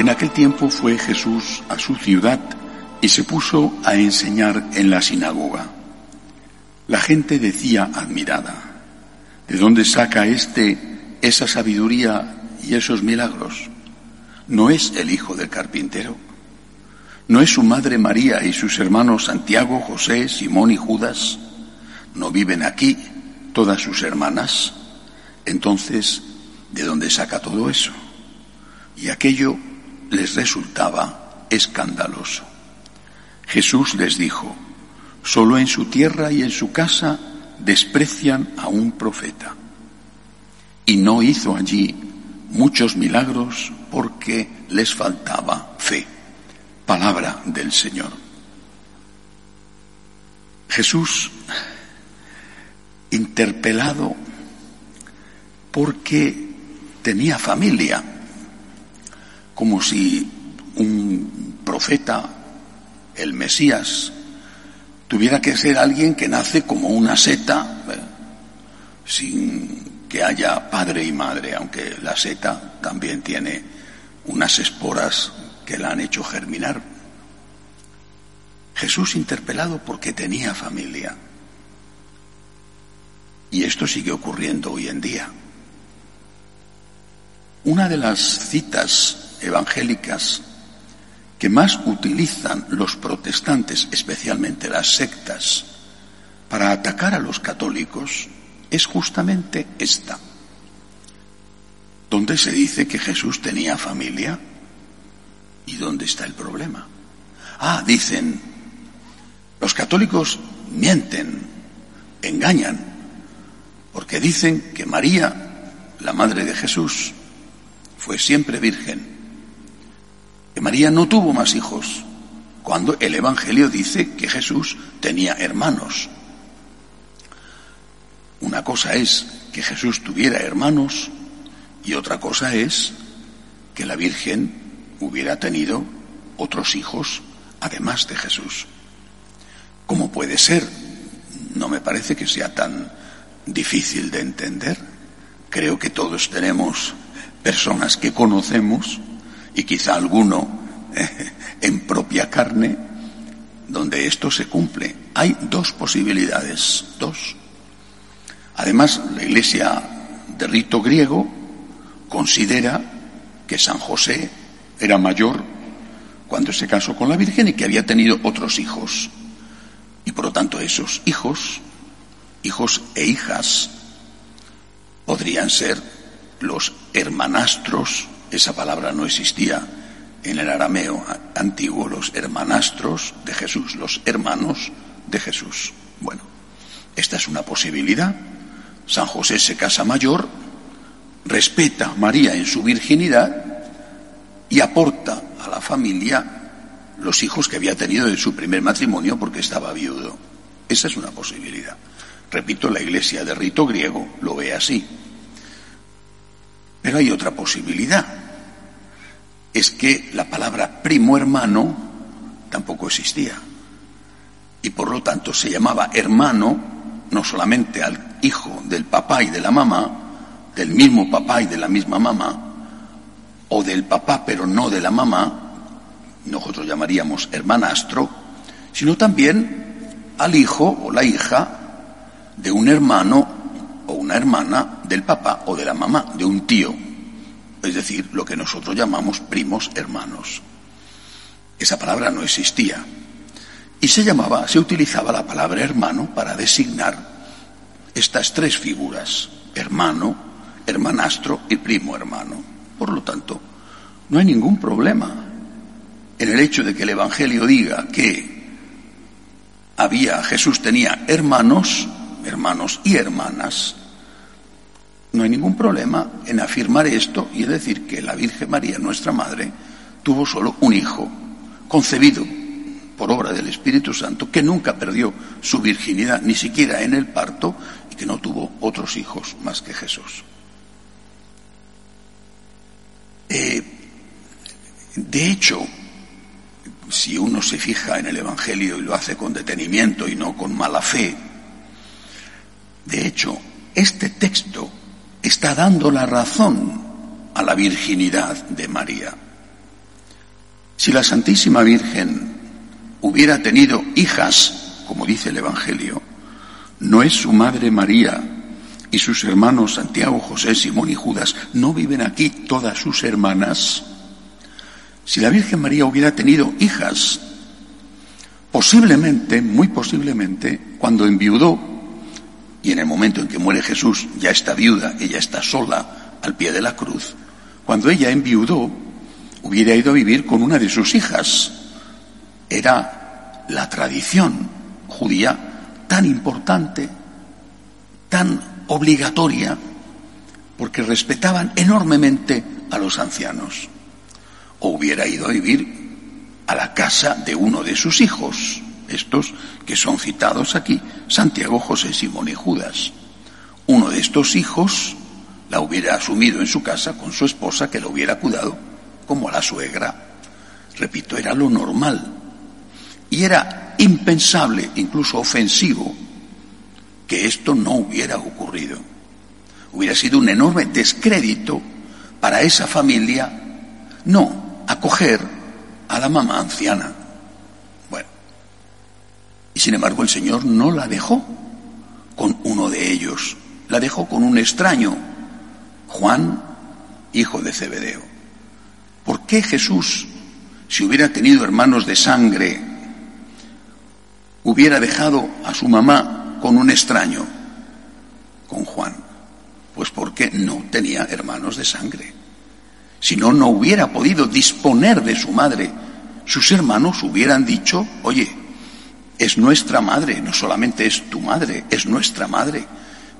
En aquel tiempo fue Jesús a su ciudad y se puso a enseñar en la sinagoga. La gente decía admirada, ¿de dónde saca éste esa sabiduría y esos milagros? ¿No es el hijo del carpintero? ¿No es su madre María y sus hermanos Santiago, José, Simón y Judas? ¿No viven aquí todas sus hermanas? Entonces, ¿de dónde saca todo eso? Y aquello les resultaba escandaloso. Jesús les dijo, solo en su tierra y en su casa desprecian a un profeta. Y no hizo allí muchos milagros porque les faltaba fe. Palabra del Señor. Jesús, interpelado porque tenía familia, como si un profeta, el Mesías, tuviera que ser alguien que nace como una seta, ¿eh? sin que haya padre y madre, aunque la seta también tiene unas esporas que la han hecho germinar. Jesús interpelado porque tenía familia. Y esto sigue ocurriendo hoy en día. Una de las citas evangélicas que más utilizan los protestantes, especialmente las sectas, para atacar a los católicos, es justamente esta, donde se dice que Jesús tenía familia ¿Y dónde está el problema? Ah, dicen, los católicos mienten, engañan, porque dicen que María, la madre de Jesús, fue siempre virgen, que María no tuvo más hijos, cuando el Evangelio dice que Jesús tenía hermanos. Una cosa es que Jesús tuviera hermanos y otra cosa es que la Virgen hubiera tenido otros hijos además de Jesús. ¿Cómo puede ser? No me parece que sea tan difícil de entender. Creo que todos tenemos personas que conocemos y quizá alguno en propia carne donde esto se cumple. Hay dos posibilidades, dos. Además, la Iglesia de rito griego considera que San José era mayor cuando se casó con la Virgen y que había tenido otros hijos. Y por lo tanto esos hijos, hijos e hijas, podrían ser los hermanastros, esa palabra no existía en el arameo antiguo, los hermanastros de Jesús, los hermanos de Jesús. Bueno, esta es una posibilidad. San José se casa mayor, respeta a María en su virginidad y aporta a la familia los hijos que había tenido de su primer matrimonio porque estaba viudo. Esa es una posibilidad. Repito, la iglesia de rito griego lo ve así. Pero hay otra posibilidad. Es que la palabra primo hermano tampoco existía. Y por lo tanto se llamaba hermano no solamente al hijo del papá y de la mamá, del mismo papá y de la misma mamá, o del papá pero no de la mamá, nosotros llamaríamos hermanastro, sino también al hijo o la hija de un hermano o una hermana del papá o de la mamá, de un tío, es decir, lo que nosotros llamamos primos hermanos. Esa palabra no existía y se llamaba, se utilizaba la palabra hermano para designar estas tres figuras, hermano, hermanastro y primo hermano. Por lo tanto, no hay ningún problema en el hecho de que el Evangelio diga que había, Jesús tenía hermanos, hermanos y hermanas. No hay ningún problema en afirmar esto y decir que la Virgen María, nuestra Madre, tuvo solo un hijo, concebido por obra del Espíritu Santo, que nunca perdió su virginidad, ni siquiera en el parto, y que no tuvo otros hijos más que Jesús. Eh, de hecho, si uno se fija en el Evangelio y lo hace con detenimiento y no con mala fe, de hecho, este texto está dando la razón a la virginidad de María. Si la Santísima Virgen hubiera tenido hijas, como dice el Evangelio, no es su madre María y sus hermanos Santiago, José, Simón y Judas, ¿no viven aquí todas sus hermanas? Si la Virgen María hubiera tenido hijas, posiblemente, muy posiblemente, cuando enviudó, y en el momento en que muere Jesús ya está viuda, ella está sola al pie de la cruz, cuando ella enviudó, hubiera ido a vivir con una de sus hijas. Era la tradición judía tan importante, tan obligatoria, porque respetaban enormemente a los ancianos. O hubiera ido a vivir a la casa de uno de sus hijos, estos que son citados aquí, Santiago, José, Simón y Judas. Uno de estos hijos la hubiera asumido en su casa con su esposa que lo hubiera cuidado como a la suegra. Repito, era lo normal. Y era impensable, incluso ofensivo, que esto no hubiera ocurrido. Hubiera sido un enorme descrédito para esa familia no acoger a la mamá anciana. Sin embargo el Señor no la dejó con uno de ellos, la dejó con un extraño, Juan, hijo de Zebedeo. ¿Por qué Jesús, si hubiera tenido hermanos de sangre, hubiera dejado a su mamá con un extraño, con Juan? Pues porque no tenía hermanos de sangre. Si no, no hubiera podido disponer de su madre. Sus hermanos hubieran dicho, oye, es nuestra madre, no solamente es tu madre, es nuestra madre.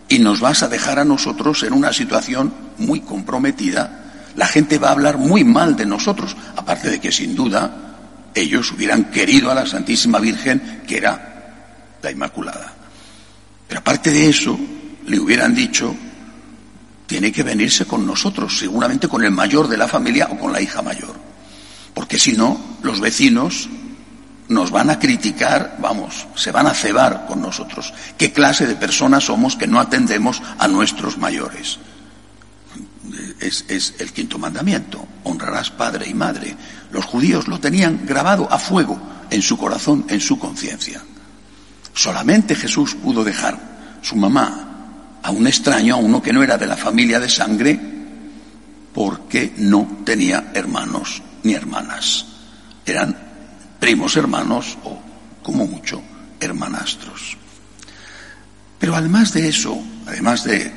Y nos vas a dejar a nosotros en una situación muy comprometida la gente va a hablar muy mal de nosotros, aparte de que sin duda ellos hubieran querido a la Santísima Virgen, que era la Inmaculada. Pero aparte de eso, le hubieran dicho, tiene que venirse con nosotros, seguramente con el mayor de la familia o con la hija mayor. Porque si no, los vecinos nos van a criticar, vamos, se van a cebar con nosotros. ¿Qué clase de personas somos que no atendemos a nuestros mayores? es, el quinto mandamiento. Honrarás padre y madre. Los judíos lo tenían grabado a fuego en su corazón, en su conciencia. Solamente Jesús pudo dejar su mamá a un extraño, a uno que no era de la familia de sangre, porque no tenía hermanos ni hermanas. Eran primos hermanos o, como mucho, hermanastros. Pero además de eso, además de,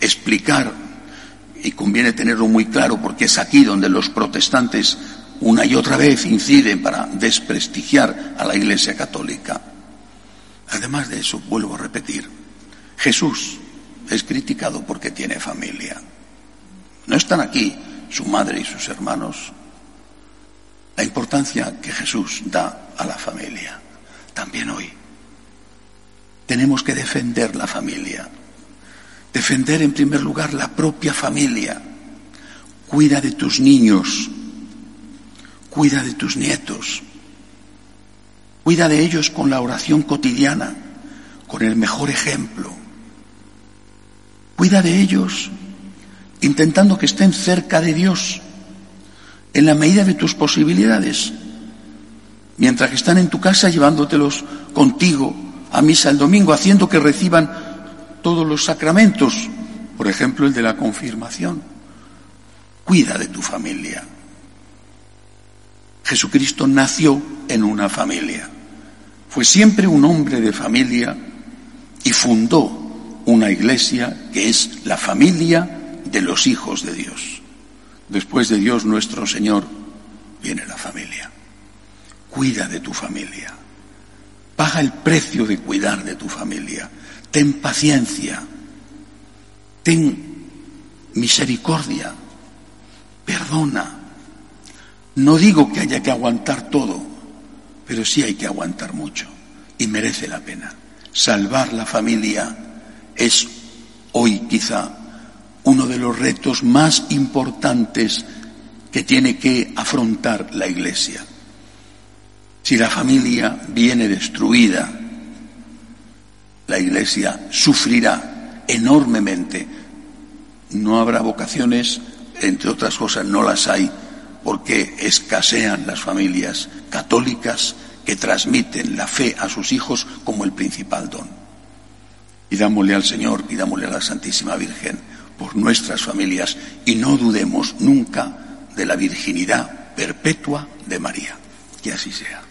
explicar y conviene tenerlo muy claro porque es aquí donde los protestantes una y otra vez inciden para desprestigiar a la Iglesia Católica. Además de eso, vuelvo a repetir, Jesús es criticado porque tiene familia. No están aquí su madre y sus hermanos. La importancia que Jesús da a la familia, también hoy. Tenemos que defender la familia. Defender en primer lugar la propia familia. Cuida de tus niños. Cuida de tus nietos. Cuida de ellos con la oración cotidiana, con el mejor ejemplo. Cuida de ellos intentando que estén cerca de Dios en la medida de tus posibilidades. Mientras que están en tu casa llevándotelos contigo a misa el domingo, haciendo que reciban todos los sacramentos, por ejemplo el de la confirmación. Cuida de tu familia. Jesucristo nació en una familia. Fue siempre un hombre de familia y fundó una iglesia que es la familia de los hijos de Dios. Después de Dios nuestro Señor viene la familia. Cuida de tu familia. Paga el precio de cuidar de tu familia ten paciencia, ten misericordia, perdona. No digo que haya que aguantar todo, pero sí hay que aguantar mucho y merece la pena. Salvar la familia es hoy quizá uno de los retos más importantes que tiene que afrontar la Iglesia. Si la familia viene destruida, la Iglesia sufrirá enormemente. No habrá vocaciones, entre otras cosas, no las hay, porque escasean las familias católicas que transmiten la fe a sus hijos como el principal don. Pidámosle al Señor, pidámosle a la Santísima Virgen por nuestras familias y no dudemos nunca de la virginidad perpetua de María. Que así sea.